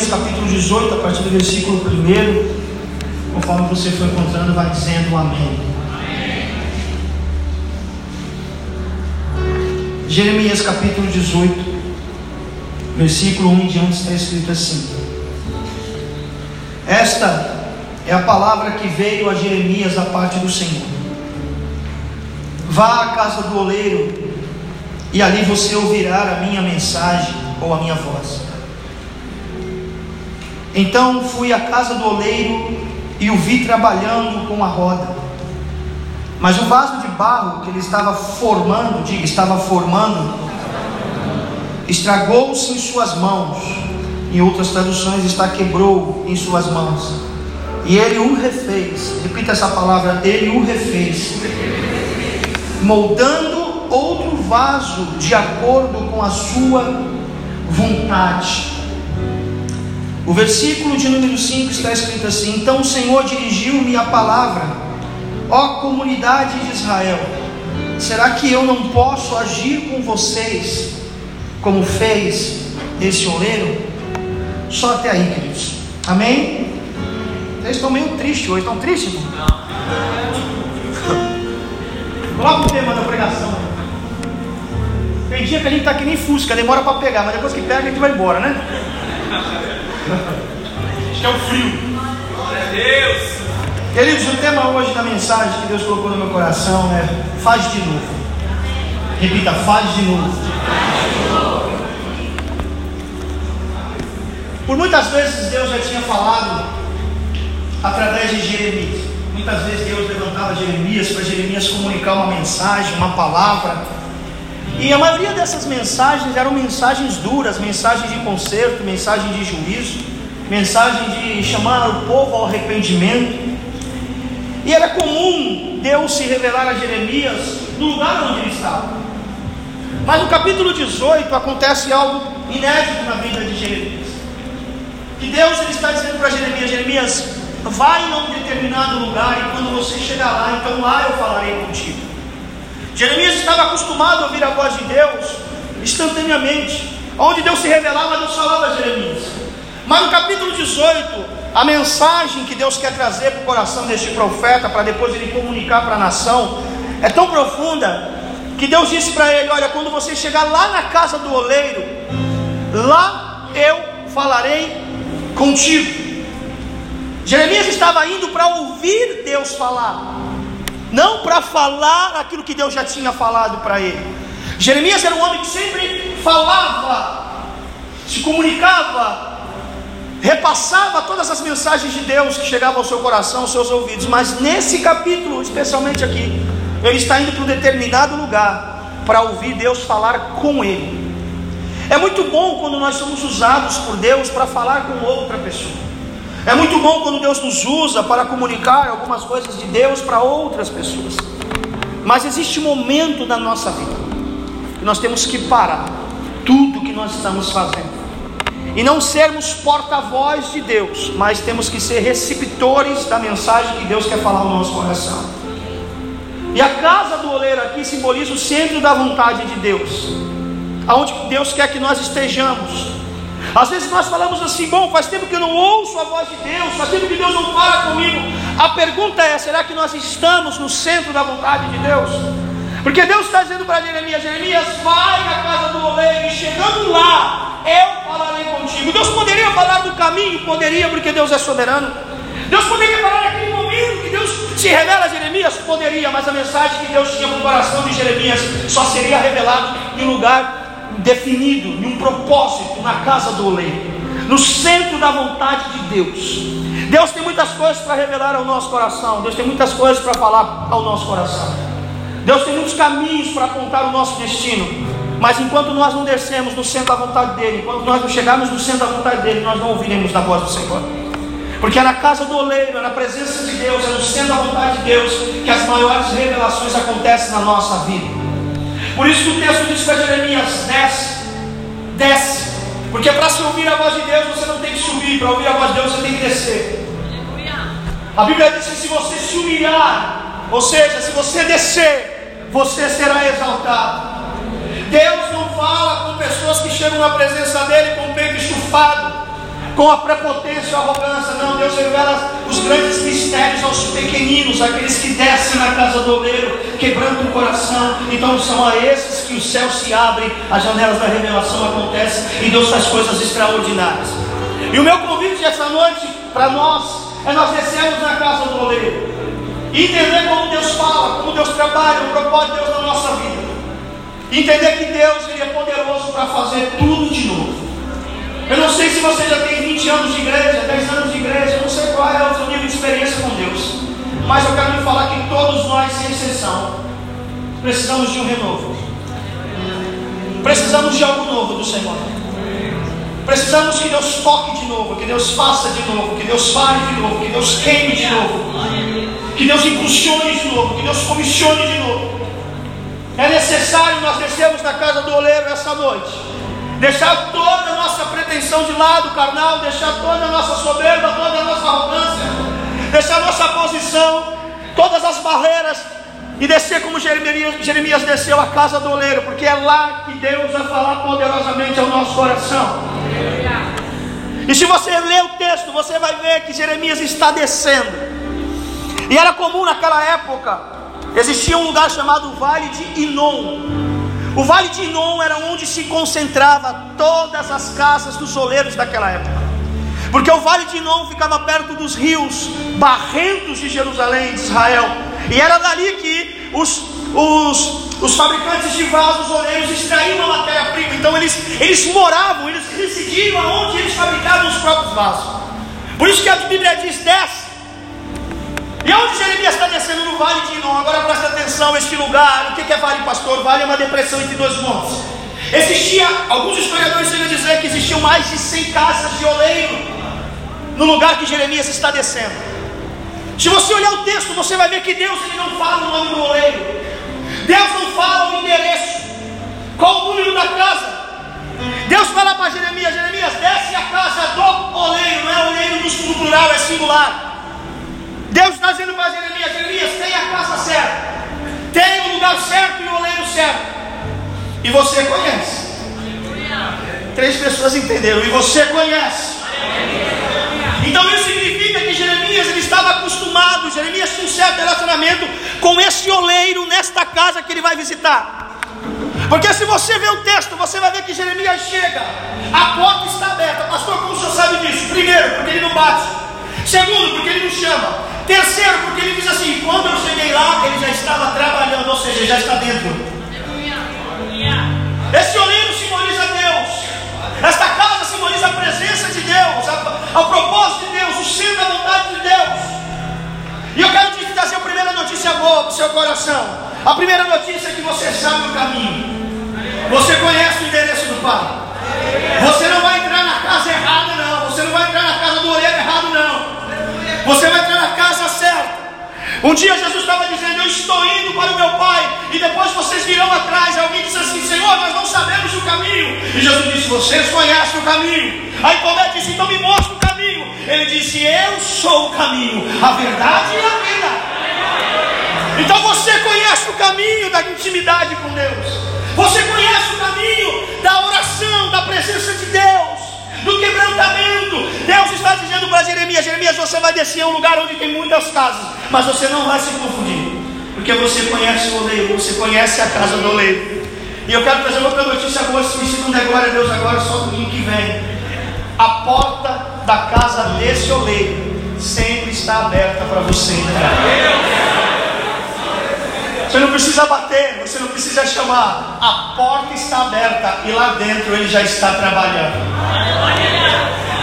Jeremias capítulo 18, a partir do versículo 1. Conforme você for encontrando, vai dizendo amém. Jeremias capítulo 18, versículo 1 em diante está escrito assim: Esta é a palavra que veio a Jeremias da parte do Senhor. Vá à casa do oleiro, e ali você ouvirá a minha mensagem ou a minha voz. Então fui à casa do oleiro e o vi trabalhando com a roda. Mas o vaso de barro que ele estava formando, diga, estava formando, estragou-se em suas mãos. Em outras traduções está quebrou em suas mãos. E ele o refez. Repita essa palavra, ele o refez. Moldando outro vaso de acordo com a sua vontade. O versículo de número 5 está escrito assim: Então o Senhor dirigiu-me a palavra Ó comunidade de Israel, será que eu não posso agir com vocês como fez esse oleiro? Só até aí, queridos. Amém? Vocês estão meio tristes hoje, estão tristes? Não. Coloca o tema da pregação. Tem dia que a gente está que nem fusca, demora para pegar, mas depois que pega a gente vai embora, né? Acho que é o frio. Glória a Deus. Queridos, o tema hoje da mensagem que Deus colocou no meu coração é Faz de novo. Repita, faz de novo. Por muitas vezes Deus já tinha falado através de Jeremias. Muitas vezes Deus levantava Jeremias para Jeremias comunicar uma mensagem, uma palavra. E a maioria dessas mensagens eram mensagens duras, mensagens de conserto, mensagens de juízo, mensagem de chamar o povo ao arrependimento. E era comum Deus se revelar a Jeremias no lugar onde ele estava. Mas no capítulo 18 acontece algo inédito na vida de Jeremias. Que Deus ele está dizendo para Jeremias: Jeremias, vai a um determinado lugar e quando você chegar lá, então lá eu falarei contigo. Jeremias estava acostumado a ouvir a voz de Deus instantaneamente. Onde Deus se revelava, Deus falava a Jeremias. Mas no capítulo 18, a mensagem que Deus quer trazer para o coração deste profeta, para depois ele comunicar para a nação, é tão profunda que Deus disse para ele: Olha, quando você chegar lá na casa do oleiro, lá eu falarei contigo. Jeremias estava indo para ouvir Deus falar, não para falar aquilo que Deus já tinha falado para ele. Jeremias era um homem que sempre falava, se comunicava repassava todas as mensagens de Deus que chegavam ao seu coração, aos seus ouvidos, mas nesse capítulo, especialmente aqui, ele está indo para um determinado lugar para ouvir Deus falar com ele. É muito bom quando nós somos usados por Deus para falar com outra pessoa. É muito bom quando Deus nos usa para comunicar algumas coisas de Deus para outras pessoas. Mas existe um momento na nossa vida que nós temos que parar tudo que nós estamos fazendo e não sermos porta-voz de Deus, mas temos que ser receptores da mensagem que Deus quer falar no nosso coração. E a casa do oleiro aqui simboliza o centro da vontade de Deus, aonde Deus quer que nós estejamos. Às vezes nós falamos assim, bom, faz tempo que eu não ouço a voz de Deus, faz tempo que Deus não fala comigo. A pergunta é: será que nós estamos no centro da vontade de Deus? Porque Deus está dizendo para Jeremias: Jeremias, vai à casa do oleiro, e chegando lá, eu falarei contigo. Deus poderia falar do caminho? Poderia, porque Deus é soberano. Deus poderia falar naquele momento que Deus se revela a Jeremias? Poderia, mas a mensagem que Deus tinha no coração de Jeremias só seria revelada um lugar definido, em um propósito, na casa do oleiro, no centro da vontade de Deus. Deus tem muitas coisas para revelar ao nosso coração, Deus tem muitas coisas para falar ao nosso coração. Deus tem muitos caminhos para apontar o nosso destino. Mas enquanto nós não descemos no centro da vontade dele, enquanto nós não chegarmos no centro da vontade dele, nós não ouviremos da voz do Senhor. Porque é na casa do oleiro, é na presença de Deus, é no centro da vontade de Deus que as maiores revelações acontecem na nossa vida. Por isso que o texto diz para Jeremias: desce, desce. Porque para se ouvir a voz de Deus, você não tem que subir, para ouvir a voz de Deus, você tem que descer. A Bíblia diz que se você se humilhar, ou seja, se você descer, você será exaltado. Deus não fala com pessoas que chegam na presença dele com o peito estufado, com a prepotência e a arrogância. Não, Deus revela os grandes mistérios aos pequeninos, aqueles que descem na casa do oleiro, quebrando o coração. Então são a esses que os céus se abrem, as janelas da revelação acontecem e Deus faz coisas extraordinárias. E o meu convite essa noite para nós é nós descermos na casa do oleiro entender como Deus fala, como Deus trabalha, o propósito de Deus na nossa vida. Entender que Deus ele é poderoso para fazer tudo de novo. Eu não sei se você já tem 20 anos de igreja, 10 anos de igreja, eu não sei qual é o seu nível de experiência com Deus. Mas eu quero lhe falar que todos nós, sem exceção, precisamos de um renovo. Precisamos de algo novo do Senhor. Precisamos que Deus toque de novo, que Deus faça de novo, que Deus fale de novo, que Deus queime de novo, que Deus impulsione de novo, que Deus comissione de novo. É necessário nós descermos na casa do oleiro essa noite, deixar toda a nossa pretensão de lado, carnal, deixar toda a nossa soberba, toda a nossa arrogância, deixar a nossa posição, todas as barreiras e descer como Jeremias, Jeremias desceu à casa do oleiro, porque é lá que Deus vai falar poderosamente ao nosso coração. E se você ler o texto, você vai ver que Jeremias está descendo. E era comum naquela época, existia um lugar chamado Vale de Inon. O Vale de Inon era onde se concentrava todas as casas dos oleiros daquela época. Porque o Vale de Inon ficava perto dos rios barrentos de Jerusalém, de Israel. E era dali que os, os, os fabricantes de vasos, oleiros, extraíam a matéria-prima. Então eles, eles moravam, eles residiam onde eles fabricavam os próprios vasos. Por isso que a Bíblia diz: desce. E onde Jeremias está descendo no vale de Inon? Agora presta atenção: este lugar, o que é vale, pastor? Vale é uma depressão entre dois montes. Existia, alguns historiadores chegam a dizer que existiam mais de 100 casas de oleiro no lugar que Jeremias está descendo. Se você olhar o texto, você vai ver que Deus ele não fala o nome do oleiro. Deus não fala o endereço. Qual o número da casa? Deus fala para Jeremias: Jeremias, desce a casa do oleiro. Não é oleiro no plural, é singular. Deus está dizendo para Jeremias: Jeremias, tem a casa certa, tem o lugar certo e o oleiro certo. E você conhece. Três pessoas entenderam. E você conhece. Então isso significa que Jeremias ele estava acostumado, Jeremias tinha um certo relacionamento com esse oleiro nesta casa que ele vai visitar. Porque se você ver o texto, você vai ver que Jeremias chega, a porta está aberta. Pastor, como o senhor sabe disso? Primeiro, porque ele não bate. Segundo, porque ele não chama. Terceiro, porque ele diz assim: quando eu cheguei lá, ele já estava trabalhando, ou seja, já está dentro. Esse oleiro simboliza Deus. Esta casa simboliza a presença de Deus, ao propósito de Deus, o centro da vontade de Deus. E eu quero te trazer a primeira notícia boa para o seu coração. A primeira notícia é que você sabe o caminho. Você conhece o endereço do Pai. Você não vai entrar na casa errada, não. Você não vai entrar na casa do oleiro errado, não. Você vai entrar na casa certa. Um dia Jesus estava dizendo: Eu estou indo para o meu Pai. E depois vocês virão atrás. Alguém disse assim: Senhor, nós não sabemos o caminho. E Jesus disse: Vocês conhecem o caminho. Aí Tomé disse: Então me mostra o caminho. Ele disse: Eu sou o caminho, a verdade e a vida. Então você conhece o caminho da intimidade com Deus. Você conhece o caminho da oração, da presença de Deus do quebrantamento. Deus está dizendo para Jeremias: Jeremias, você vai descer a um lugar onde tem muitas casas, mas você não vai se confundir, porque você conhece o oleiro, você conhece a casa do oleiro. E eu quero trazer outra notícia boa, se não der glória a Deus agora, só domingo que vem. A porta da casa desse oleiro sempre está aberta para você entrar. Você não precisa bater, você não precisa chamar. A porta está aberta e lá dentro ele já está trabalhando.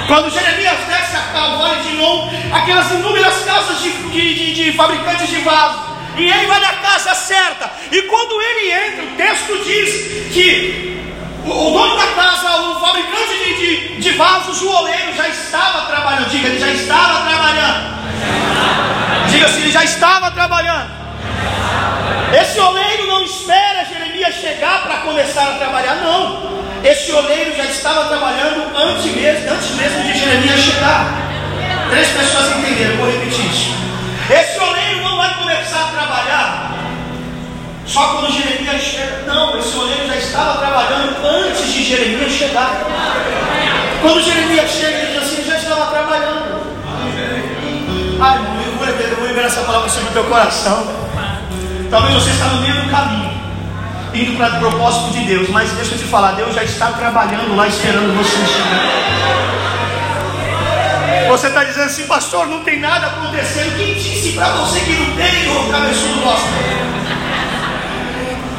Quando Jeremias desce a Calvário de novo, aquelas inúmeras casas de, de, de, de fabricantes de vasos, e ele vai na casa certa. E quando ele entra, o texto diz que o, o dono da casa, o fabricante de, de, de vasos, o oleiro, já estava trabalhando. Diga, ele já estava trabalhando. Diga se ele já estava trabalhando. Esse oleiro não espera Jeremias chegar para começar a trabalhar, não. Esse oleiro já estava trabalhando antes mesmo, antes mesmo de Jeremias chegar. Três pessoas entenderam, vou repetir isso. Esse oleiro não vai começar a trabalhar só quando Jeremias chega. Não, esse oleiro já estava trabalhando antes de Jeremias chegar. Quando Jeremias chega, ele diz assim: já estava trabalhando. Ai, irmão, eu vou liberar essa palavra sobre o teu coração. Talvez você está no meio do caminho, indo para o propósito de Deus, mas deixa eu te falar, Deus já está trabalhando lá esperando você chegar. Você está dizendo assim, pastor, não tem nada acontecendo. Quem disse para você que não tem, ô cabeçudo nosso?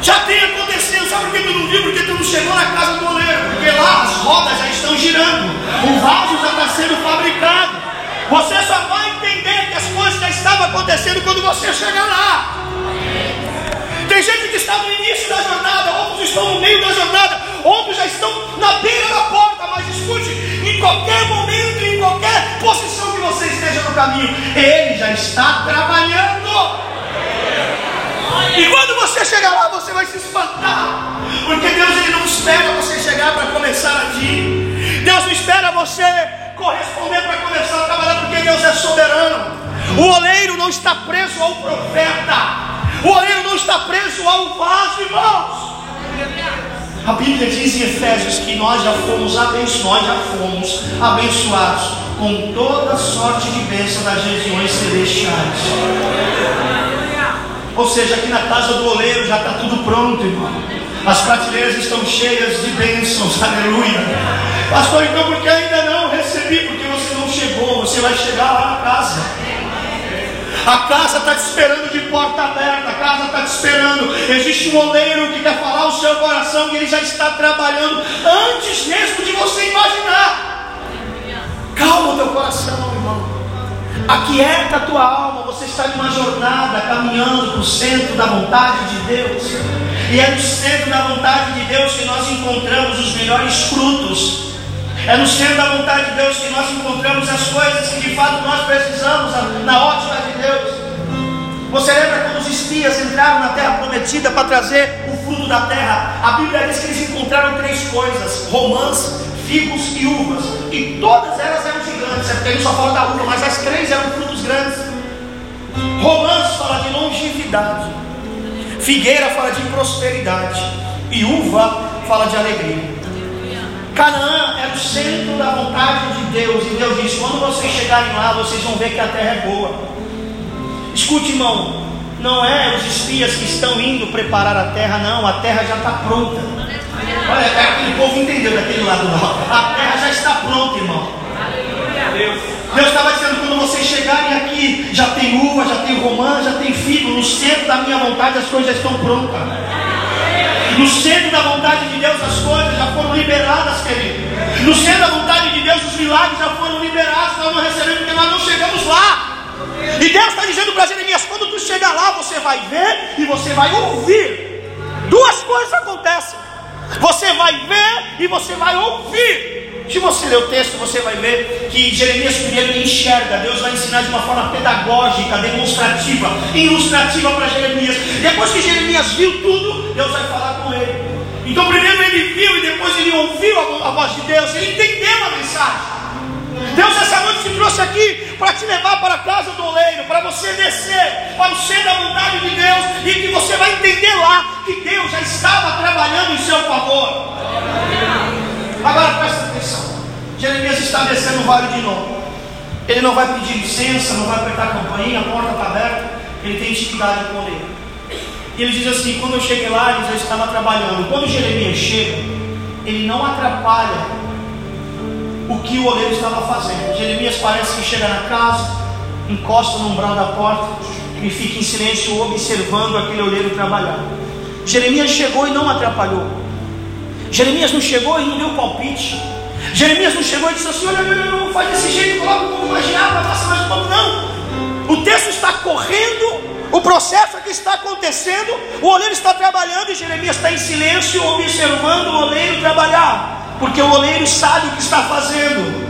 Já tem acontecendo, sabe por que tu não viu? Porque tu não chegou na casa do oleiro, porque lá as rodas já estão girando, o vaso já está sendo fabricado. Você só vai entender que as coisas já estavam acontecendo quando você chegar lá. Tem gente que está no início da jornada, outros estão no meio da jornada, outros já estão na beira da porta, mas escute, em qualquer momento, em qualquer posição que você esteja no caminho, Ele já está trabalhando. E quando você chegar lá, você vai se espantar, porque Deus ele não espera você chegar para começar a agir. Deus não espera você corresponder para começar a trabalhar, porque Deus é soberano. O oleiro não está preso ao profeta. O oleiro não está preso ao vaso, irmãos. A Bíblia diz em Efésios que nós já fomos abençoados, já fomos abençoados com toda sorte de bênção das regiões celestiais. Ou seja, aqui na casa do oleiro já está tudo pronto, irmão. As prateleiras estão cheias de bênçãos, aleluia. Pastor, então por que ainda não recebi? Porque você não chegou, você vai chegar lá na casa. A casa está te esperando de porta aberta, a casa está te esperando. Existe um oleiro que quer falar o seu coração e ele já está trabalhando antes mesmo de você imaginar. Calma o teu coração, irmão. Aquieta a tua alma, você está em uma jornada caminhando para o centro da vontade de Deus. E é no centro da vontade de Deus que nós encontramos os melhores frutos. É no centro da vontade de Deus que nós encontramos as coisas que de fato nós precisamos na ótica de Deus. Você lembra quando os espias entraram na terra prometida para trazer o fruto da terra? A Bíblia diz que eles encontraram três coisas: romãs, figos e uvas. E todas elas eram gigantes, é porque ele só fala da uva, mas as três eram frutos grandes. Romãs fala de longevidade, figueira fala de prosperidade, e uva fala de alegria. Canaã era o centro da vontade de Deus, e Deus disse: quando vocês chegarem lá, vocês vão ver que a terra é boa. Escute, irmão, não é os espias que estão indo preparar a terra, não, a terra já está pronta. Olha, é aquele povo entendeu daquele lado lá. A terra já está pronta, irmão. Deus estava dizendo: quando vocês chegarem aqui, já tem uva, já tem romã, já tem figo, no centro da minha vontade as coisas já estão prontas. No centro da vontade de Deus, as coisas já foram liberadas, querido. No centro da vontade de Deus, os milagres já foram liberados. Nós não recebemos porque nós não chegamos lá. E Deus está dizendo para Jeremias: quando tu chegar lá, você vai ver e você vai ouvir. Duas coisas acontecem: você vai ver e você vai ouvir. Se você ler o texto, você vai ver que Jeremias primeiro enxerga, Deus vai ensinar de uma forma pedagógica, demonstrativa, ilustrativa para Jeremias. Depois que Jeremias viu tudo, Deus vai falar com ele. Então, primeiro ele viu e depois ele ouviu a voz de Deus, ele entendeu a mensagem. Deus essa noite te trouxe aqui para te levar para a casa do oleiro, para você descer para o centro da vontade de Deus e que você vai entender lá que Deus já estava trabalhando em seu favor. Agora presta. Jeremias está descendo o vale de novo. Ele não vai pedir licença, não vai apertar a campainha, a porta está aberta. Ele tem intimidade com ele. E ele diz assim: quando eu cheguei lá, ele já estava trabalhando. Quando Jeremias chega, ele não atrapalha o que o oleiro estava fazendo. Jeremias parece que chega na casa, encosta no umbral da porta e fica em silêncio observando aquele oleiro trabalhar. Jeremias chegou e não atrapalhou. Jeremias não chegou e não deu palpite. Jeremias não chegou e disse assim: olha, não, não faz desse jeito, coloca um pouco mais de água, passa mais um pouco. Não. O texto está correndo, o processo aqui está acontecendo, o oleiro está trabalhando e Jeremias está em silêncio, observando o oleiro trabalhar, porque o oleiro sabe o que está fazendo.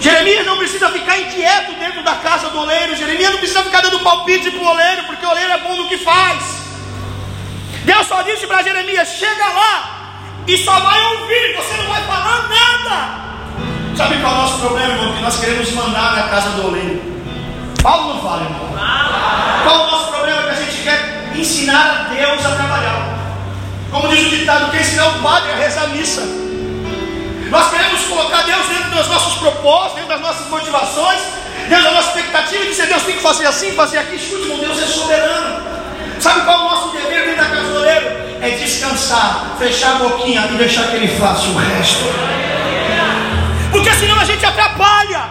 Jeremias não precisa ficar inquieto dentro da casa do oleiro, Jeremias não precisa ficar dando palpite para o oleiro, porque o oleiro é bom no que faz. Deus só disse para Jeremias: chega lá e só vai ouvir, você não vai falar nada. Sabe qual é o nosso problema, irmão? Que nós queremos mandar na casa do oleiro. Paulo não fala, irmão. Qual é o nosso problema? Que a gente quer ensinar a Deus a trabalhar. Como diz o ditado, quer ensinar o padre a rezar a missa. Nós queremos colocar Deus dentro dos nossos propósitos, dentro das nossas motivações, Deus, a nossa expectativa é dizer, Deus tem que fazer assim, fazer aqui. Escute, irmão, Deus é soberano. Sabe qual é o nosso dever dentro da casa do oleiro? É descansar, fechar a boquinha e deixar que Ele faça o resto. Porque senão a gente atrapalha.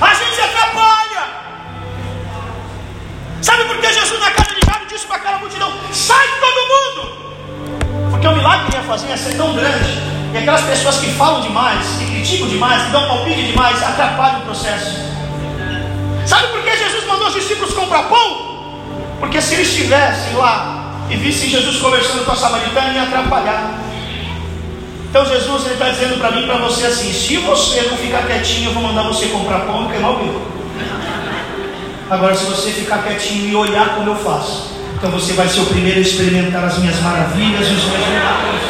A gente atrapalha. Sabe por que Jesus na casa de Jairo disse para aquela multidão: sai todo mundo? Porque o milagre que ia fazer ia ser tão grande. E aquelas pessoas que falam demais, que criticam demais, que dão palpite demais, atrapalham o processo. Sabe por que Jesus mandou os discípulos comprar pão? Porque se eles estivessem lá e vissem Jesus conversando com a samaritana, ia atrapalhar. Então Jesus está dizendo para mim e para você assim: se você não ficar quietinho, eu vou mandar você comprar pão e queimar o. Agora, se você ficar quietinho e olhar como eu faço, então você vai ser o primeiro a experimentar as minhas maravilhas e os meus milagres.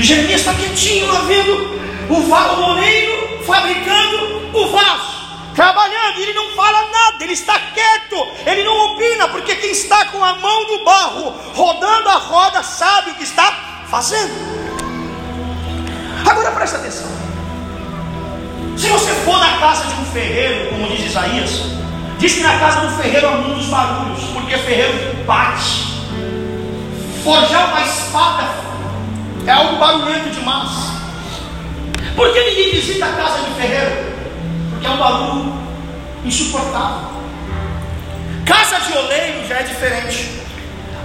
Jeremias está quietinho lá vendo o, o moleiro fabricando o vaso trabalhando, e ele não fala nada, ele está quieto, ele não opina, porque quem está com a mão no barro, rodando a roda, sabe o que está fazendo. Agora presta atenção. Se você for na casa de um ferreiro, como diz Isaías, diz que na casa do ferreiro há muitos barulhos, porque ferreiro bate. Forjar uma espada é algo barulhento demais. Por que ninguém visita a casa de ferreiro? Porque é um barulho insuportável. Casa de oleiro já é diferente.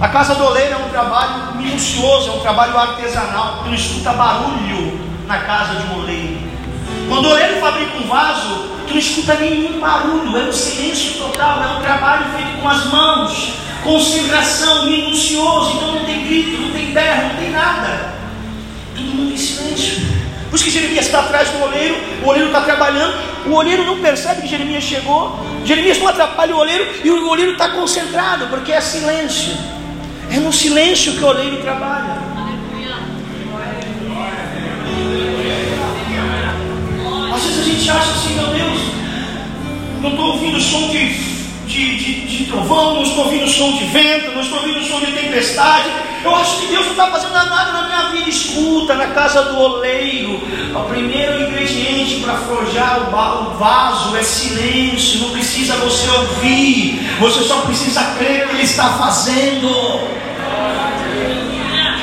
A casa do oleiro é um trabalho minucioso, é um trabalho artesanal. Tu não escuta barulho na casa de um oleiro. Quando o oleiro fabrica um vaso, tu não escuta nenhum barulho, é um silêncio total, é um trabalho feito com as mãos, concentração, minucioso, então não tem grito, não tem berro, não tem nada. Todo mundo em silêncio. Por isso que Jeremias está atrás do oleiro, o oleiro está trabalhando, o oleiro não percebe que Jeremias chegou, Jeremias não atrapalha o oleiro e o oleiro está concentrado, porque é silêncio. É no silêncio que o oleiro trabalha. Às vezes a gente acha assim, meu Deus, não estou ouvindo som de de, de, de, trovão, não estou ouvindo som de vento, não estou ouvindo som de tempestade. Eu acho que Deus não está fazendo nada na minha vida. Escuta, na casa do oleiro, o primeiro ingrediente para forjar o vaso é silêncio. Não precisa você ouvir, você só precisa crer que Ele está fazendo.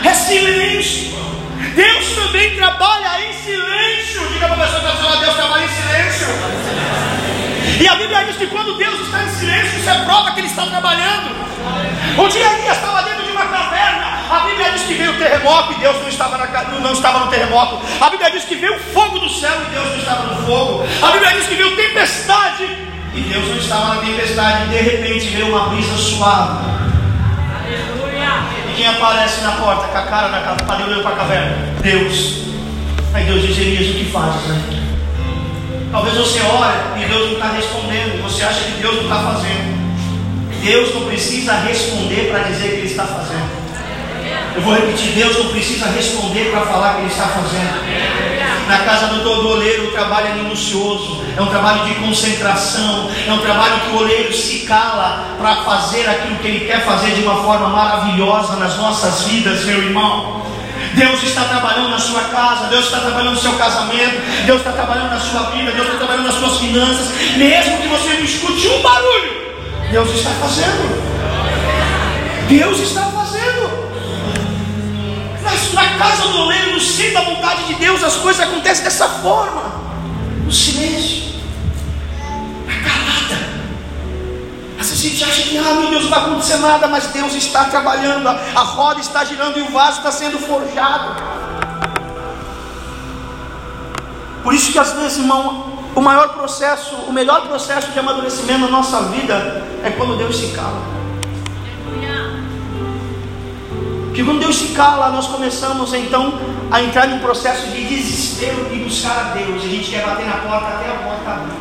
É silêncio. Deus também trabalha em silêncio. Diga para a pessoa que está Deus trabalha em silêncio. E a Bíblia diz que quando Deus está em silêncio, isso é prova que Ele está trabalhando. O dia Elias estava dentro de uma caverna. A Bíblia diz que veio o terremoto e Deus não estava, na, não estava no terremoto. A Bíblia diz que veio o fogo do céu e Deus não estava no fogo. A Bíblia diz que veio tempestade e Deus não estava na tempestade. E de repente veio uma brisa suave. E quem aparece na porta com a cara na caverna, olhando para a caverna? Deus. Aí Deus diz: Elias, o que fazes, né? Talvez você ore e Deus não está respondendo, você acha que Deus não está fazendo. Deus não precisa responder para dizer que Ele está fazendo. Eu vou repetir: Deus não precisa responder para falar que Ele está fazendo. Na casa do todo oleiro, o trabalho é minucioso, é um trabalho de concentração, é um trabalho que o oleiro se cala para fazer aquilo que ele quer fazer de uma forma maravilhosa nas nossas vidas, meu irmão. Deus está trabalhando na sua casa, Deus está trabalhando no seu casamento, Deus está trabalhando na sua vida, Deus está trabalhando nas suas finanças, mesmo que você não escute um barulho, Deus está fazendo. Deus está fazendo. Na, na casa do oleiro, no centro da vontade de Deus, as coisas acontecem dessa forma. No silêncio. Que, ah, meu Deus, não vai acontecer nada, mas Deus está trabalhando, a, roda está girando e o vaso está sendo forjado. Por isso que às vezes, irmão, o maior processo, o melhor processo de amadurecimento na nossa vida é quando Deus se cala. Que quando Deus se cala, nós começamos então a entrar num processo de desespero e buscar a Deus. A gente quer bater na porta até a porta abrir.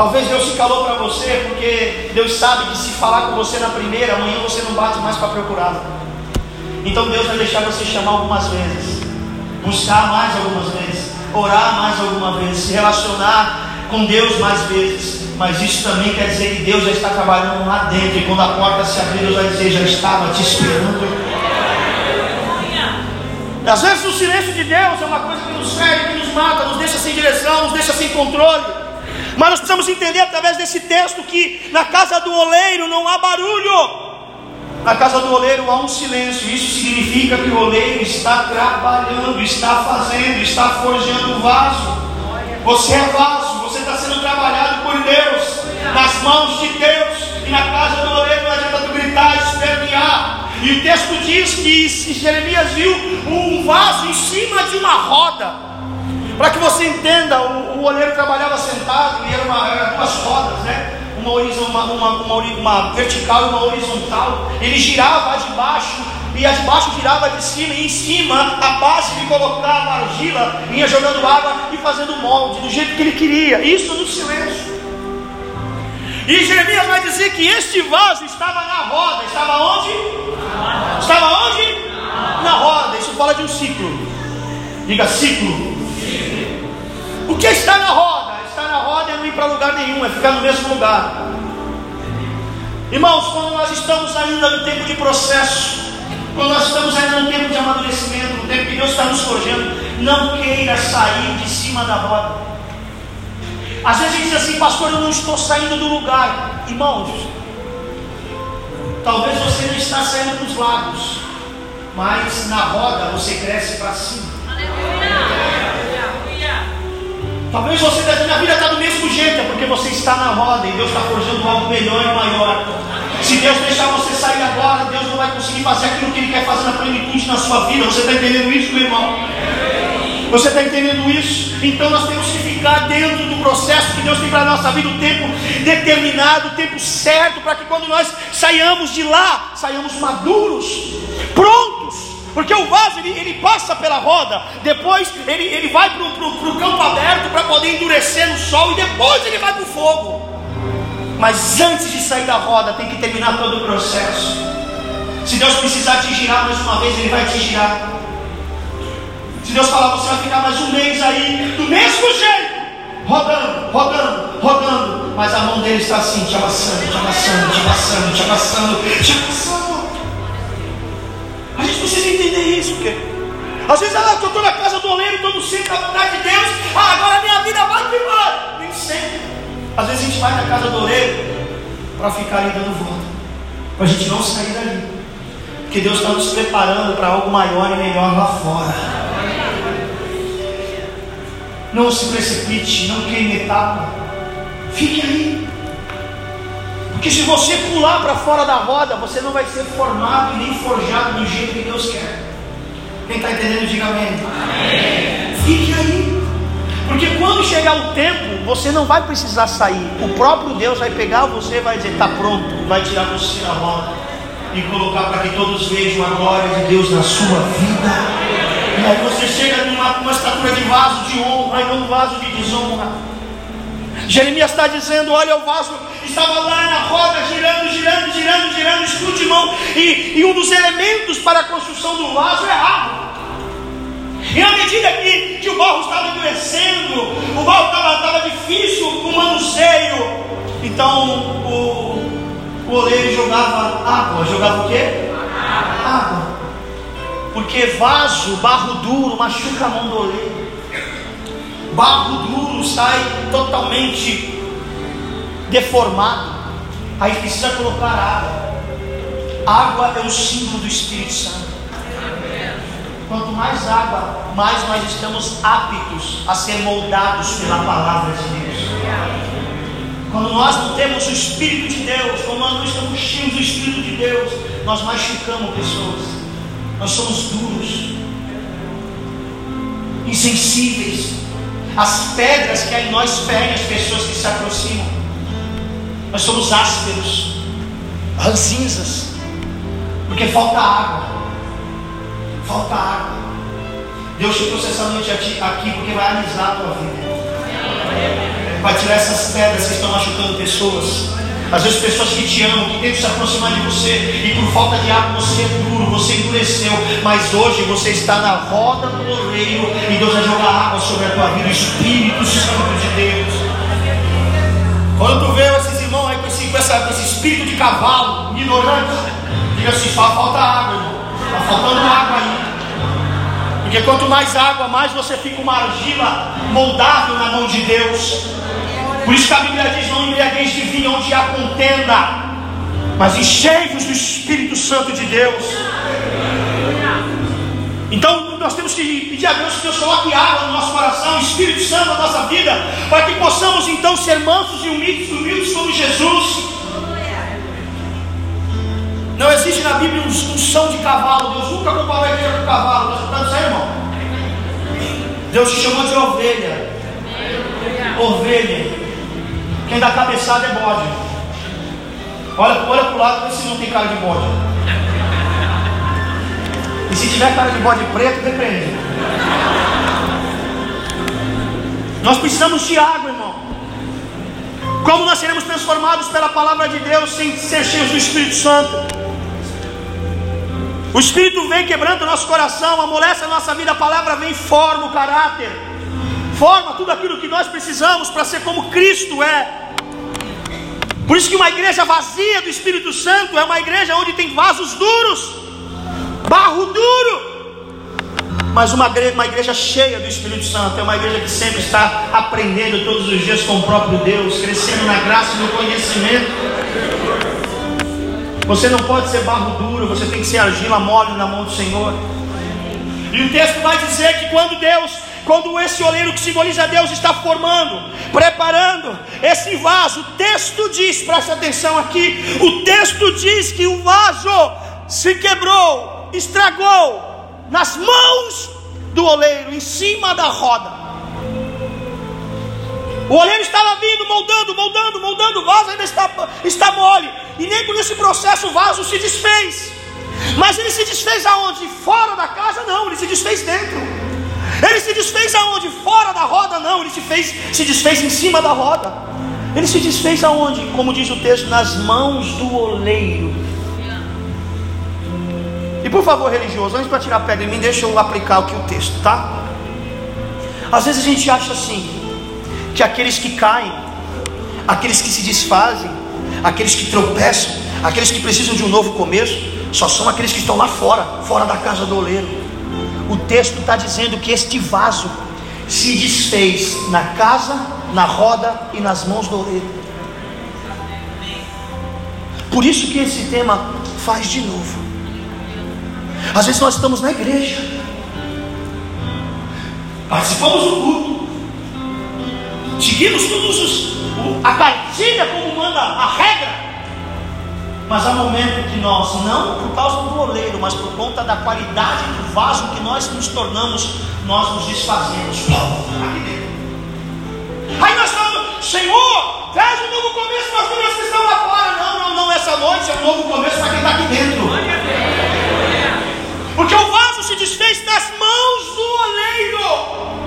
Talvez Deus se calou para você porque Deus sabe que se falar com você na primeira, amanhã você não bate mais para procurar. Então Deus vai deixar você chamar algumas vezes, buscar mais algumas vezes, orar mais alguma vez, se relacionar com Deus mais vezes. Mas isso também quer dizer que Deus já está trabalhando lá dentro. E quando a porta se abrir, Deus vai dizer: Já estava te esperando. Às vezes o silêncio de Deus é uma coisa que nos fere, que nos mata, nos deixa sem direção, nos deixa sem controle. Mas nós precisamos entender através desse texto que na casa do oleiro não há barulho. Na casa do oleiro há um silêncio. Isso significa que o oleiro está trabalhando, está fazendo, está forjando o vaso. Você é vaso, você está sendo trabalhado por Deus, nas mãos de Deus. E na casa do oleiro não adianta tu gritar, espernear. E o texto diz que Jeremias viu um vaso em cima de uma roda. Para que você entenda, o, o oleiro trabalhava sentado e era, uma, era duas rodas, né? Uma, uma, uma, uma, vertical e uma horizontal. Ele girava de baixo e a de baixo girava de cima, e em cima a base de colocar a argila ia jogando água e fazendo molde do jeito que ele queria. Isso no silêncio. E Jeremias vai dizer que este vaso estava na roda. Estava onde? Estava onde? Na roda. Isso fala de um ciclo. Diga ciclo. O que está na roda? Estar na roda é não ir para lugar nenhum, é ficar no mesmo lugar. Irmãos, quando nós estamos ainda no tempo de processo, quando nós estamos ainda no tempo de amadurecimento, no tempo que Deus está nos forjando, não queira sair de cima da roda. Às vezes a gente diz assim, pastor, eu não estou saindo do lugar. Irmãos, talvez você não está saindo dos lados, mas na roda você cresce para cima. Talvez você na vida está do mesmo jeito, é porque você está na roda e Deus está forjando algo melhor e maior. Se Deus deixar você sair agora, Deus não vai conseguir fazer aquilo que Ele quer fazer na plenitude na sua vida. Você está entendendo isso, meu irmão? Você está entendendo isso? Então nós temos que ficar dentro do processo que Deus tem para a nossa vida, o tempo determinado, o tempo certo, para que quando nós saiamos de lá, saiamos maduros, prontos. Porque o vaso ele, ele passa pela roda, depois ele, ele vai para o campo aberto para poder endurecer no sol, e depois ele vai para o fogo. Mas antes de sair da roda, tem que terminar todo o processo. Se Deus precisar te girar mais uma vez, Ele vai te girar. Se Deus falar, você vai ficar mais um mês aí, do mesmo jeito, rodando, rodando, rodando, mas a mão dele está assim, te amassando, te amassando, te amassando, te amassando, te amassando. Precisa entender isso, porque às vezes ah, eu estou na casa do oleiro, estou no centro da vontade de Deus, ah, agora minha vida vai embora. Nem sempre. Às vezes a gente vai na casa do oleiro para ficar ali dando volta, para a gente não sair dali. Porque Deus está nos preparando para algo maior e melhor lá fora. Não se precipite, não queime etapa. Fique aí. Porque se você pular para fora da roda, você não vai ser formado e nem forjado do jeito que Deus quer. Quem está entendendo, diga amém. amém. Fique aí. Porque quando chegar o tempo, você não vai precisar sair. O próprio Deus vai pegar você e vai dizer: está pronto, vai tirar você da roda e colocar para que todos vejam a glória de Deus na sua vida. E aí você chega numa uma estatura de vaso de honra e não um vaso de desonra. Jeremias está dizendo: olha, o vaso estava lá na roda, girando, girando, girando, girando, escute, irmão. E, e um dos elementos para a construção do vaso é água. E à medida que, que o barro estava endurecendo, o barro estava, estava difícil o manuseio. Então o, o oleiro jogava água. Jogava o quê? Água. Porque vaso, barro duro, machuca a mão do oleiro. Barro duro sai totalmente deformado. Aí precisa colocar água. Água é o símbolo do Espírito Santo. Quanto mais água, mais nós estamos aptos a ser moldados pela palavra de Deus. Quando nós não temos o Espírito de Deus, quando nós não estamos cheios do Espírito de Deus, nós machucamos pessoas. Nós somos duros, insensíveis. As pedras que em nós ferem as pessoas que se aproximam. Nós somos ásperos, ranzinzas, porque falta água. Falta água. Deus te trouxe essa noite aqui porque vai alisar a tua vida. Vai tirar essas pedras que estão machucando pessoas. Às vezes pessoas que te amam, que tentam se aproximar de você, e por falta de água você é duro, você endureceu, mas hoje você está na roda do oleiro e Deus vai jogar água sobre a tua vida, o Espírito Santo de Deus. Quando tu vê esses irmãos aí com esse, com, essa, com esse espírito de cavalo, ignorante, diga assim, só falta água, irmão. Está faltando água aí. Porque quanto mais água, mais você fica uma argila moldável na mão de Deus. Por isso que a Bíblia diz: não embriagueis de vinho onde há contenda, mas enchei-vos do Espírito Santo de Deus. Então nós temos que pedir a Deus que Deus coloque água no nosso coração, Espírito Santo na nossa vida, para que possamos então ser mansos e humildes, humildes como Jesus. Não existe na Bíblia um, um som de cavalo. Deus nunca comparou a igreja com cavalo. Está escutando isso aí, irmão? Deus te chamou de ovelha. Ovelha. Quem dá cabeçada é bode. Olha, olha para o lado, se não tem cara de bode. E se tiver cara de bode preto, depende. Nós precisamos de água, irmão. Como nós seremos transformados pela palavra de Deus sem ser cheios do Espírito Santo? O Espírito vem quebrando nosso coração, amolece a nossa vida, a palavra vem forma o caráter, forma tudo aquilo que nós precisamos para ser como Cristo é. Por isso que uma igreja vazia do Espírito Santo é uma igreja onde tem vasos duros, barro duro. Mas uma igreja, uma igreja cheia do Espírito Santo é uma igreja que sempre está aprendendo todos os dias com o próprio Deus, crescendo na graça e no conhecimento. Você não pode ser barro duro, você tem que ser argila mole na mão do Senhor. E o texto vai dizer que quando Deus, quando esse oleiro que simboliza Deus está formando, preparando esse vaso, o texto diz, preste atenção aqui, o texto diz que o vaso se quebrou, estragou nas mãos do oleiro, em cima da roda. O oleiro estava vindo, moldando, moldando, moldando, o vaso ainda está, está mole. E nem por esse processo o vaso se desfez. Mas ele se desfez aonde? Fora da casa? Não, ele se desfez dentro. Ele se desfez aonde? Fora da roda? Não, ele se, fez, se desfez em cima da roda. Ele se desfez aonde? Como diz o texto, nas mãos do oleiro. E por favor, religioso, antes para tirar a pedra em mim, deixa eu aplicar o que o texto, tá? Às vezes a gente acha assim, que aqueles que caem, aqueles que se desfazem, aqueles que tropeçam, aqueles que precisam de um novo começo, só são aqueles que estão lá fora, fora da casa do oleiro. O texto está dizendo que este vaso se desfez na casa, na roda e nas mãos do oleiro. Por isso que esse tema faz de novo. Às vezes nós estamos na igreja, participamos do culto, seguimos todos os, a cartilha como manda a regra. Mas há momento que nós, não por causa do oleiro, mas por conta da qualidade do vaso que nós nos tornamos, nós nos desfazemos. Aí nós falamos, Senhor, traz um novo começo para as pessoas que estão lá fora. Não, não, não, essa noite é um novo começo para quem está aqui dentro. Porque o vaso se desfez nas mãos do oleiro.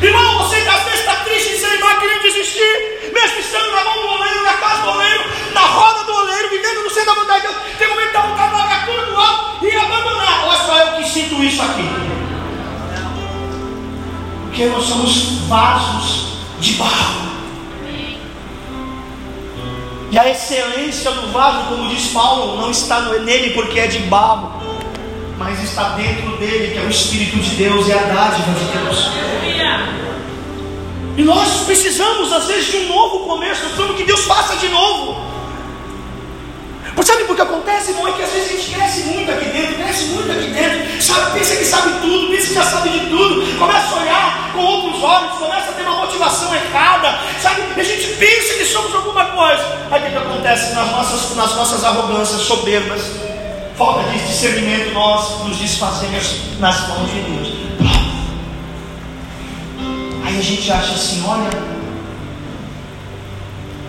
Irmão, você às vezes está triste, desanimado, querendo desistir, mesmo estando na mão do oleiro, na casa do oleiro, na roda do oleiro, vivendo no centro da vontade de Deus, tem um momento que dá vontade de largar tudo do alto e abandonar. Olha só eu que sinto isso aqui. Porque nós somos vasos de barro. E a excelência do vaso, como diz Paulo, não está nele porque é de barro, mas está dentro dele, que é o Espírito de Deus e a dádiva de Deus. E nós precisamos, às vezes, de um novo começo. Nós precisamos que Deus faça de novo. Porque sabe o que acontece, irmão? É que às vezes a gente cresce muito aqui dentro, cresce muito aqui dentro, sabe, pensa que sabe tudo, pensa que já sabe de tudo, começa a olhar com outros olhos, começa a ter uma motivação errada, sabe? A gente pensa que somos alguma coisa. Aí o que acontece nas nossas, nas nossas arrogâncias soberbas? Falta de discernimento, nós nos desfazemos nas mãos de Deus. Aí a gente acha assim: olha,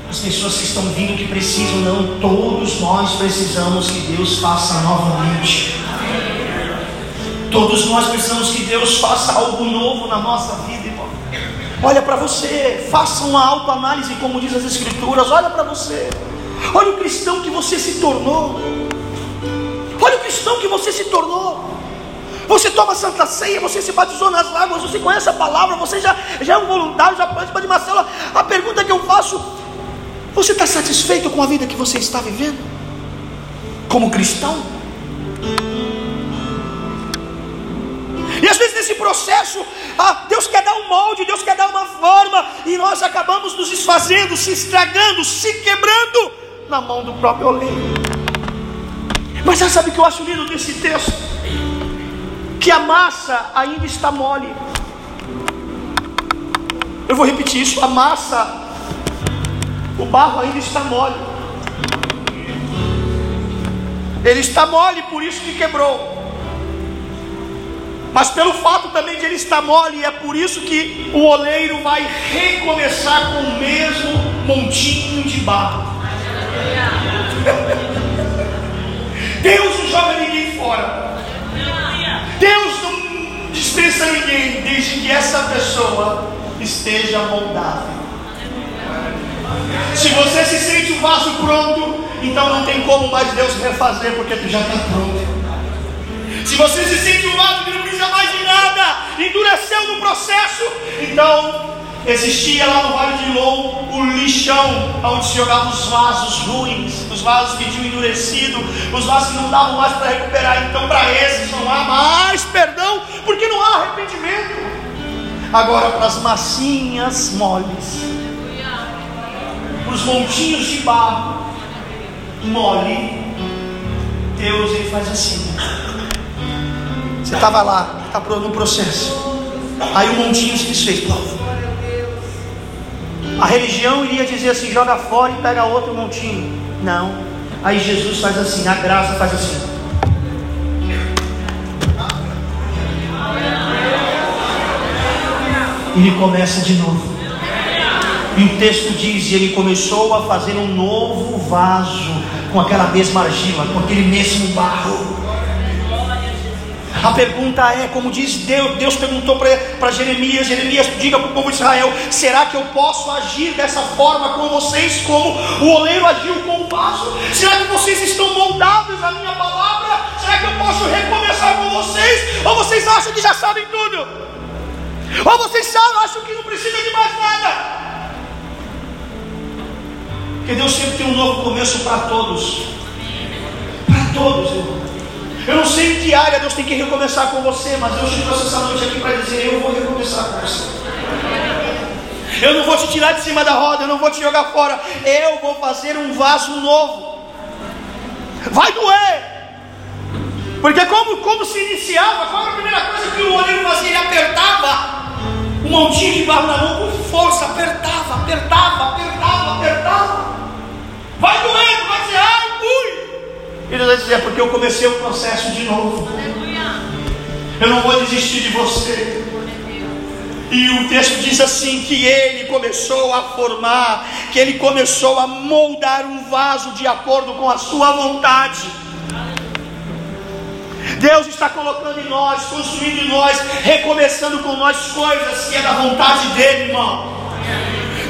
as pessoas que estão vindo que precisam, não, todos nós precisamos que Deus faça novamente. Todos nós precisamos que Deus faça algo novo na nossa vida, irmão. Olha para você, faça uma autoanálise, como diz as Escrituras. Olha para você, olha o cristão que você se tornou. Olha o cristão que você se tornou. Você toma Santa Ceia, você se batizou nas águas, você conhece a palavra, você já, já é um voluntário, já participa de uma célula. A pergunta que eu faço: você está satisfeito com a vida que você está vivendo? Como cristão? E às vezes nesse processo, ah, Deus quer dar um molde, Deus quer dar uma forma, e nós acabamos nos desfazendo, se estragando, se quebrando na mão do próprio oleiro. Mas já sabe o que eu acho lindo desse texto? Que a massa ainda está mole. Eu vou repetir isso: a massa, o barro ainda está mole. Ele está mole, por isso que quebrou. Mas pelo fato também de ele estar mole, é por isso que o oleiro vai recomeçar com o mesmo montinho de barro. Deus não joga ninguém fora. Deus não dispensa ninguém, desde que essa pessoa esteja moldável. Se você se sente o vaso pronto, então não tem como mais Deus refazer, porque tu já está pronto. Se você se sente um vaso que não precisa mais de nada, endureceu no processo, então existia lá no Vale de Lom o lixão, onde se jogavam os vasos ruins, os vasos que tinham endurecido, os vasos que não davam mais para recuperar. Então, para esses não há mais perdão, porque não há arrependimento. Agora, para as massinhas moles, para os montinhos de barro mole, Deus ele faz assim. Você estava lá, está no processo. Aí o montinho se desfez. A religião iria dizer assim: joga fora e pega outro montinho. Não. Aí Jesus faz assim, a graça faz assim. Ele começa de novo. E o texto diz: e ele começou a fazer um novo vaso com aquela mesma argila, com aquele mesmo barro. A pergunta é, como diz Deus, Deus perguntou para Jeremias, Jeremias, diga para o povo de Israel, será que eu posso agir dessa forma com vocês, como o oleiro agiu com o vaso? Será que vocês estão moldados à minha palavra? Será que eu posso recomeçar com vocês? Ou vocês acham que já sabem tudo? Ou vocês sabem, acham que não precisa de mais nada? Porque Deus sempre tem um novo começo para todos. Para todos, irmão. Eu não sei que área Deus tem que recomeçar com você, mas Deus te trouxe essa noite aqui para dizer: Eu vou recomeçar com você. Eu não vou te tirar de cima da roda, eu não vou te jogar fora. Eu vou fazer um vaso novo. Vai doer. Porque como, como se iniciava, qual era a primeira coisa que o oleiro fazia? Ele apertava um montinho de barro na mão com força, apertava, apertava, apertava, apertava. Vai doendo, vai dizer, ai, ui. Ele vai dizer, é porque eu comecei o processo de novo. Eu não vou desistir de você. E o texto diz assim: que ele começou a formar, que ele começou a moldar um vaso de acordo com a sua vontade. Deus está colocando em nós, construindo em nós, recomeçando com nós coisas que é da vontade dele, irmão.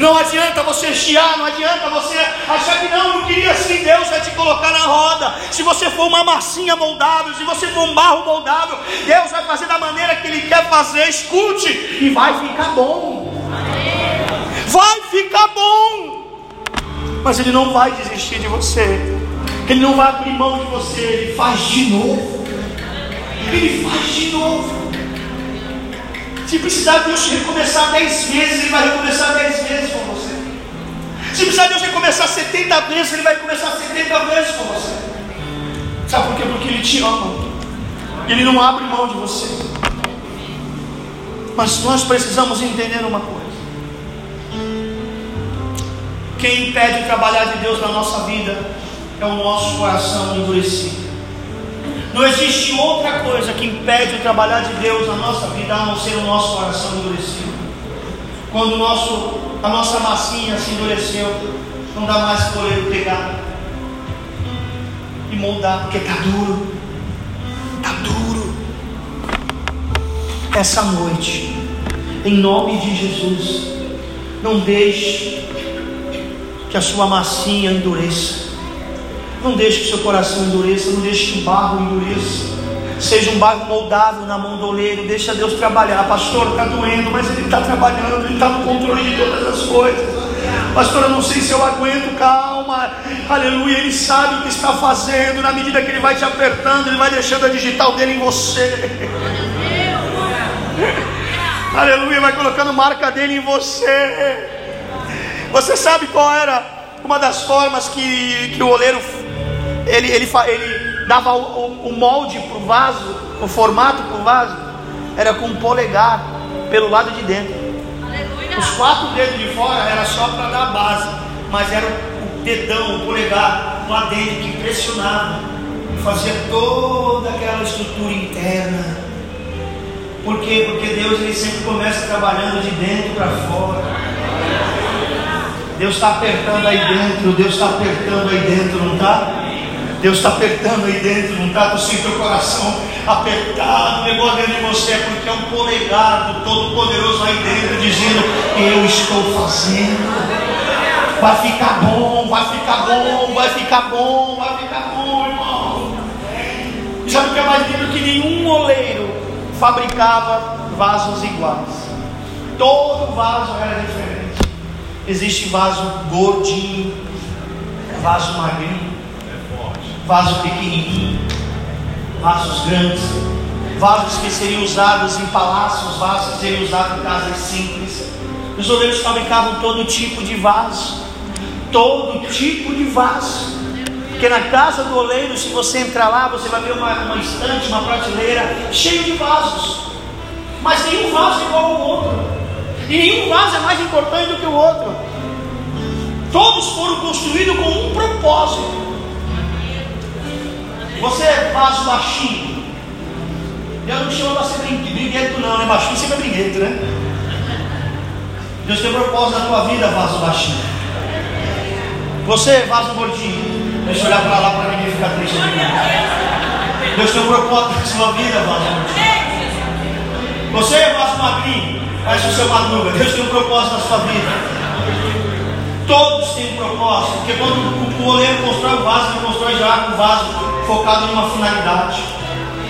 Não adianta você chiar, não adianta você achar que não, não queria assim. Deus vai te colocar na roda. Se você for uma massinha moldável, se você for um barro moldável, Deus vai fazer da maneira que Ele quer fazer. Escute, e vai ficar bom. Vai ficar bom. Mas Ele não vai desistir de você. Ele não vai abrir mão de você. Ele faz de novo. Ele faz de novo. Se precisar Deus recomeçar dez vezes, Ele vai recomeçar dez vezes com você. Se precisar Deus recomeçar 70 vezes, Ele vai começar 70 vezes com você. Sabe por quê? Porque Ele te ama. Ele não abre mão de você. Mas nós precisamos entender uma coisa. Quem impede o trabalhar de Deus na nossa vida é o nosso coração endurecido. Não existe outra coisa que impede o trabalhar de Deus na nossa vida a não ser o nosso coração endurecido. Quando nosso, a nossa massinha se endureceu, não dá mais por ele pegar e moldar, porque está duro. Está duro. Essa noite, em nome de Jesus, não deixe que a sua massinha endureça. Não deixe que seu coração endureça, não deixe que o barro endureça. Seja um barro moldável na mão do oleiro, deixa Deus trabalhar. Pastor, está doendo, mas Ele está trabalhando, Ele está no controle de todas as coisas. Pastor, eu não sei se eu aguento, calma, aleluia. Ele sabe o que está fazendo. Na medida que Ele vai te apertando, Ele vai deixando a digital dele em você. Aleluia, vai colocando marca dele em você. Você sabe qual era uma das formas que, que o oleiro ele, ele, ele dava o, o, molde para o vaso, o formato para o vaso, era com um polegar pelo lado de dentro. Aleluia. Os quatro dedos de fora era só para dar a base, mas era o dedão, o polegar lá dentro que pressionava, fazia toda aquela estrutura interna. Por quê? Porque Deus ele sempre começa trabalhando de dentro para fora. Deus está apertando aí dentro, Deus está apertando aí dentro, não está? Deus está apertando aí dentro, não está? Tu sente o coração apertado, negócio dentro de você, porque é um polegar do Todo-Poderoso aí dentro, dizendo: Eu estou fazendo. Vai ficar bom, vai ficar bom, vai ficar bom, vai ficar bom, irmão. Sabe o que é mais lindo? Que nenhum oleiro fabricava vasos iguais. Todo vaso era diferente. Existe vaso gordinho, vaso magrinho, vaso pequenininho, vasos grandes, vasos que seriam usados em palácios, vasos que seriam usados em casas simples. Os oleiros fabricavam todo tipo de vaso, todo tipo de vaso. Porque na casa do oleiro, se você entrar lá, você vai ver uma, uma estante, uma prateleira cheia de vasos. Mas nenhum vaso é igual ao outro. E nenhum vaso é mais importante do que o outro. Todos foram construídos com um propósito. Você é vaso baixinho. Deus não chama para ser brinquedo, não, né? Baixinho sempre é brinquedo, né? Deus tem propósito na tua vida, vaso baixinho. Você, vaso gordinho. Deixa eu olhar para lá para ninguém ficar triste aqui. Deus tem um propósito na sua vida, vaso. Você é vaso magrinho, faz o seu madruga. Deus tem um propósito na sua vida. Todos têm um propósito, porque quando o oleiro constrói o vaso, ele constrói já com o vaso focado em uma finalidade.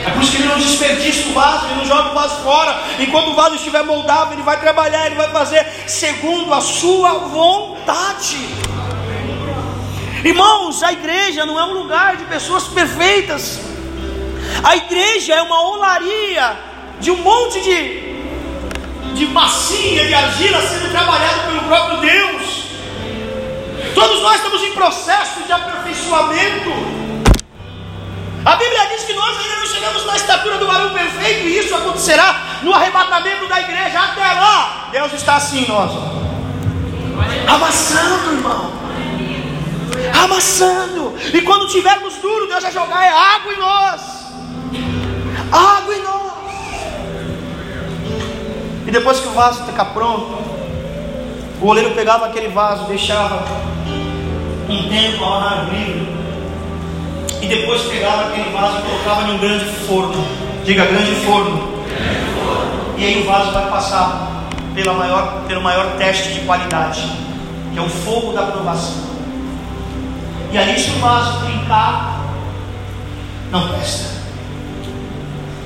É por isso que ele não desperdiça o vaso, ele não joga o vaso fora. Enquanto o vaso estiver moldável, ele vai trabalhar, ele vai fazer segundo a sua vontade. Irmãos, a igreja não é um lugar de pessoas perfeitas. A igreja é uma olaria de um monte de, de massinha, de argila sendo trabalhado pelo próprio Deus. Todos nós estamos em processo de aperfeiçoamento. A Bíblia diz que nós ainda não chegamos na estatura do varão perfeito, e isso acontecerá no arrebatamento da igreja. Até lá, Deus está assim, nós, amassando, irmão amassando. E quando tivermos duro, Deus vai jogar água em nós. Água em nós. E depois que o vaso ficar pronto, o oleiro pegava aquele vaso, deixava um tempo ao ar livre. E depois pegava aquele vaso e colocava em um grande forno. Diga grande forno. E aí o vaso vai passar pela maior, pelo maior teste de qualidade, que é o fogo da aprovação. E aí, se o vaso trincar, não presta.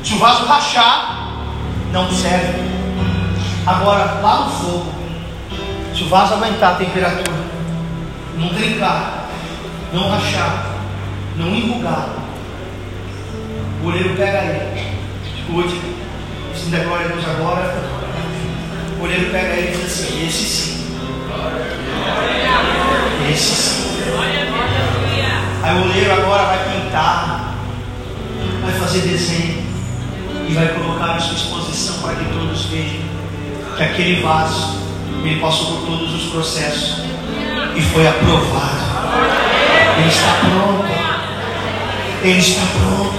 Se o vaso rachar, não serve. Agora, lá no fogo, se o vaso aguentar a temperatura, não trincar, não rachar, não enrugar, o oleiro pega ele. Escute, se der glória a Deus agora, o oleiro pega ele e diz assim: esse sim. Esse sim. Aí o oleiro agora vai pintar, vai fazer desenho e vai colocar à sua exposição para que todos vejam que aquele vaso ele passou por todos os processos e foi aprovado. Ele está pronto. Ele está pronto.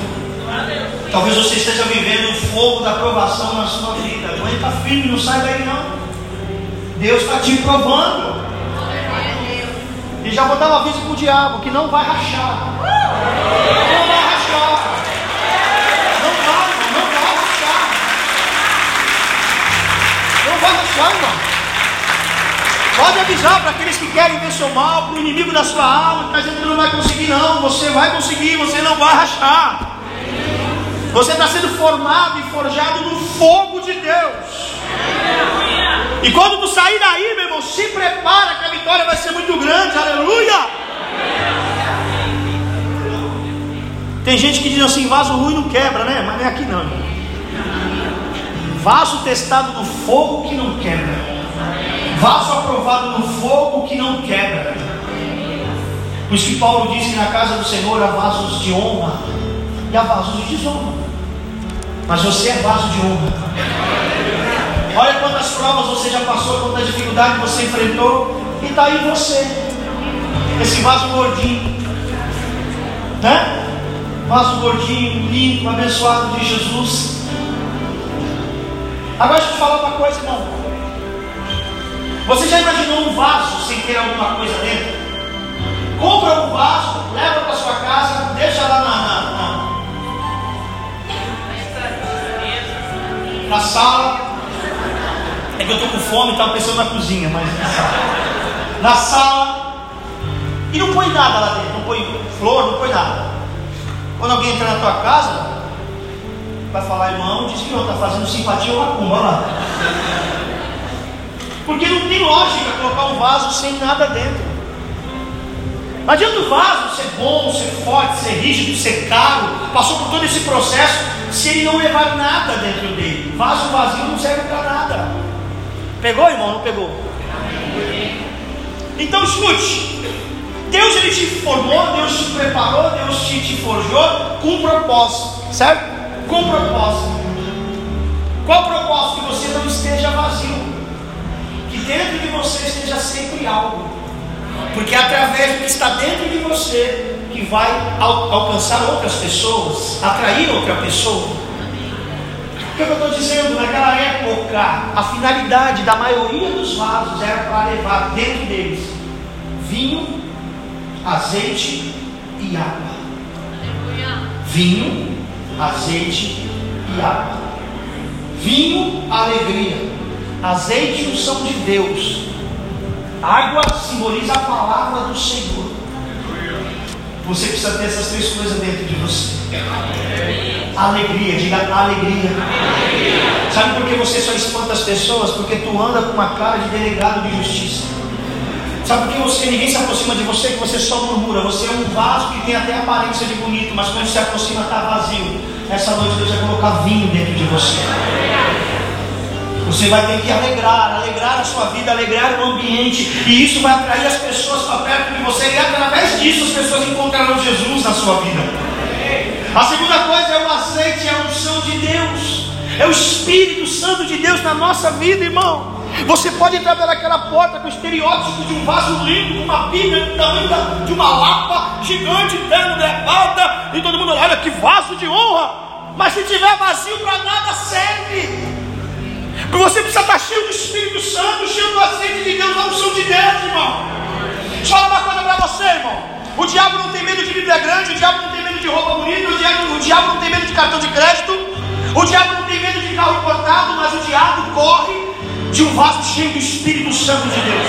Talvez você esteja vivendo o fogo da aprovação na sua vida. Aguenta firme, não sai daí não. Deus está te provando. E já botava aviso para o diabo que não vai rachar. Não vai rachar. Não vai, não vai rachar. Não vai rachar, irmão. Pode avisar para aqueles que querem ver seu mal, para o inimigo da sua alma, está dizendo que não vai conseguir, não. Você vai conseguir, você não vai rachar. Você está sendo formado e forjado no fogo de Deus. E quando tu sair daí, meu irmão, se prepara que a vitória vai ser muito grande, aleluia. Tem gente que diz assim, vaso ruim não quebra, né? Mas não é aqui não. Vaso testado no fogo que não quebra. Vaso aprovado no fogo que não quebra. Por isso que Paulo diz que na casa do Senhor há vasos de honra e há vasos de desonra. Mas você é vaso de honra. Olha quantas provas você já passou, quantas dificuldades você enfrentou, e está aí você, esse vaso gordinho, né? Vaso gordinho, limpo, abençoado de Jesus. Agora deixa eu te falar uma coisa, irmão. Você já imaginou um vaso sem ter alguma coisa dentro? Compra um vaso, leva para sua casa, deixa lá na, na, na, na sala. É que eu estou com fome e estava pensando na cozinha, mas na sala. E não põe nada lá dentro, não põe flor, não põe nada. Quando alguém entrar na tua casa, vai falar, irmão, diz que não está fazendo simpatia ou macumba, lá. Porque não tem lógica colocar um vaso sem nada dentro. Não adianta o vaso ser bom, ser forte, ser rígido, ser caro, passou por todo esse processo, se ele não levar nada dentro dele. Vaso vazio não serve para nada. Pegou, irmão? Não pegou? Então escute. Deus ele te formou, Deus te preparou, Deus te, te forjou com um propósito, certo? Com um propósito. Qual propósito? Que você não esteja vazio. Dentro de você esteja sempre algo. Porque é através do que está dentro de você que vai alcançar outras pessoas, atrair outra pessoa. O que eu estou dizendo? Naquela época, a finalidade da maioria dos vasos era para levar dentro deles vinho, azeite e água. Vinho, azeite e água. Vinho, alegria. Azeite, unção de Deus. Água simboliza a palavra do Senhor. Você precisa ter essas três coisas dentro de você. Alegria, diga alegria. Sabe por que você só espanta as pessoas? Porque tu anda com uma cara de delegado de justiça. Sabe por que você, ninguém se aproxima de você, que você só murmura? Você é um vaso que tem até aparência de bonito, mas quando se aproxima está vazio. Essa noite Deus vai colocar vinho dentro de você. Você vai ter que alegrar, alegrar a sua vida, alegrar o ambiente, e isso vai atrair as pessoas para perto de você, e através disso as pessoas encontrarão Jesus na sua vida. A segunda coisa é o azeite, é a unção de Deus, é o Espírito Santo de Deus na nossa vida, irmão. Você pode entrar pelaquela porta com o estereótipo de um vaso lindo, com uma Bíblia do tamanho de uma lapa gigante, terno, gravata, e todo mundo olha que vaso de honra. Mas se tiver vazio para nada serve. Você precisa estar cheio do Espírito Santo, cheio do azeite de Deus, da unção de Deus, irmão. Falar uma coisa para você, irmão. O diabo não tem medo de Bíblia grande, o diabo não tem medo de roupa bonita, o diabo, o diabo não tem medo de cartão de crédito, o diabo não tem medo de carro importado, mas o diabo corre de um vaso cheio do Espírito Santo de Deus.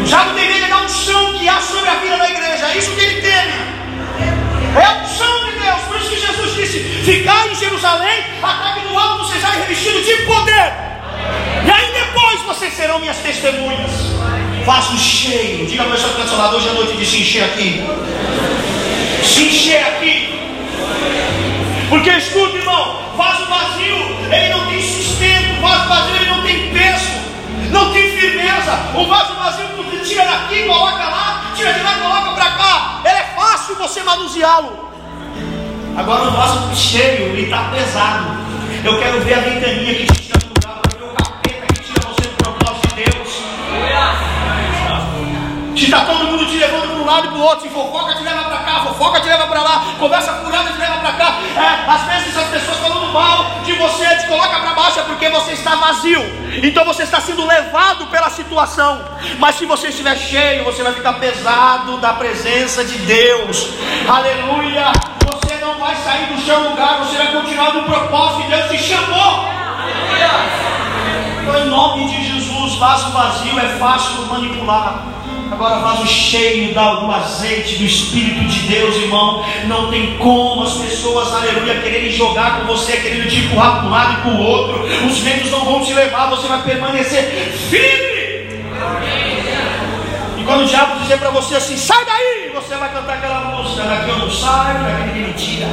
O diabo tem medo da unção que há sobre a vida da igreja, é isso que ele teme. É a unção de Deus, por isso que Jesus disse: Ficar em Jerusalém, até que no alto sejais revestido de poder. E aí depois vocês serão minhas testemunhas. Vaso cheio. Diga para o seu cancelador hoje à noite de se encher aqui. Se encher aqui. Porque escuta, irmão, vaso vazio, ele não tem sustento, vaso vazio ele não tem peso, não tem firmeza. O vaso vazio tu tira daqui, coloca lá, tira de lá, coloca para cá. Ele é fácil você manuseá-lo. Agora o vaso cheio, ele está pesado. Eu quero ver a ventania que te tira do lugar, para ver o capeta que tira você do propósito de Deus. Se está todo mundo te levando para um lado e para o outro, se fofoca te leva para cá, fofoca te leva para lá, conversa furada te leva para cá. É, às vezes as pessoas falando mal de você te coloca para baixo é porque você está vazio. Então você está sendo levado pela situação. Mas se você estiver cheio, você vai ficar pesado da presença de Deus. Aleluia! Vai sair do seu lugar, você vai continuar no propósito que Deus te chamou. Então, em nome de Jesus, vaso vazio é fácil manipular. Agora, vaso cheio do azeite, do Espírito de Deus, irmão. Não tem como as pessoas, aleluia, quererem jogar com você, querendo te empurrar para um lado e para o outro. Os ventos não vão te levar, você vai permanecer firme. E quando o diabo dizer para você assim, sai daí, você vai cantar aquela música, daqui eu não saio, daqui ninguém me tira.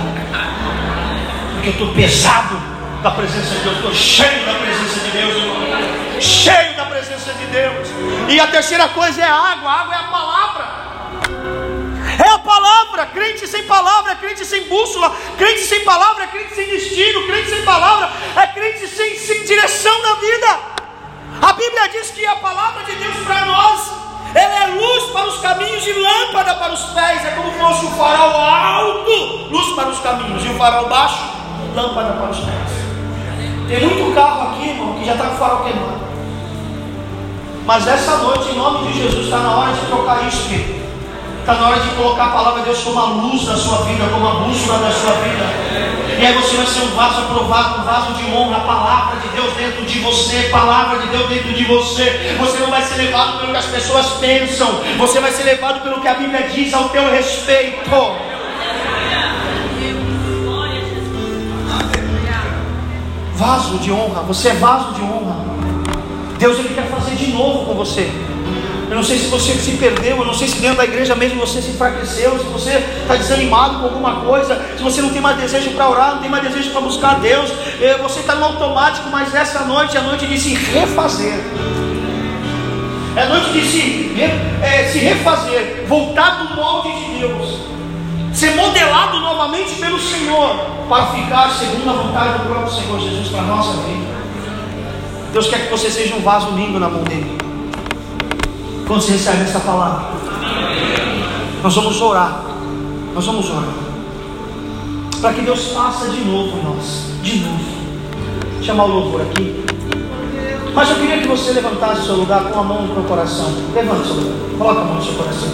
Porque eu estou pesado. da presença de Deus. Estou cheio da presença de Deus. Cheio da presença de Deus. E a terceira coisa é a água. A água é a palavra. É a palavra, crente sem palavra, é crente sem bússola, crente sem palavra, é crente sem destino, crente sem palavra, é crente sem, sem direção na vida. A Bíblia diz que a palavra de Deus para nós ela é luz para os caminhos e lâmpada para os pés. É como fosse o farol alto, luz para os caminhos, e o farol baixo, lâmpada para os pés. Tem muito carro aqui, irmão, que já está com o farol queimado. Mas essa noite, em nome de Jesus, está na hora de trocar isso, querido. Está na hora de colocar a palavra de Deus como a luz da sua vida, como a bússola da sua vida. E aí você vai ser um vaso aprovado, um vaso de honra, a palavra de Deus dentro de você, palavra de Deus dentro de você. Você não vai ser levado pelo que as pessoas pensam, você vai ser levado pelo que a Bíblia diz ao teu respeito. Vaso de honra, você é vaso de honra. Deus ele quer fazer de novo com você. Eu não sei se você se perdeu, eu não sei se dentro da igreja mesmo você se enfraqueceu, se você está desanimado com alguma coisa, se você não tem mais desejo para orar, não tem mais desejo para buscar Deus, eh, você está no automático, mas essa noite é a noite de se refazer. É noite de se, é, se refazer, voltar do molde de Deus, ser modelado novamente pelo Senhor, para ficar segundo a vontade do próprio Senhor Jesus para a nossa vida. Deus quer que você seja um vaso lindo na mão dele. Quando você recebe essa palavra, nós vamos orar. Nós vamos orar. Para que Deus faça de novo em nós. De novo. Chamar o louvor aqui. Mas eu queria que você levantasse o seu lugar com a mão no seu coração. Levante seu lugar. Coloque a mão no seu coração.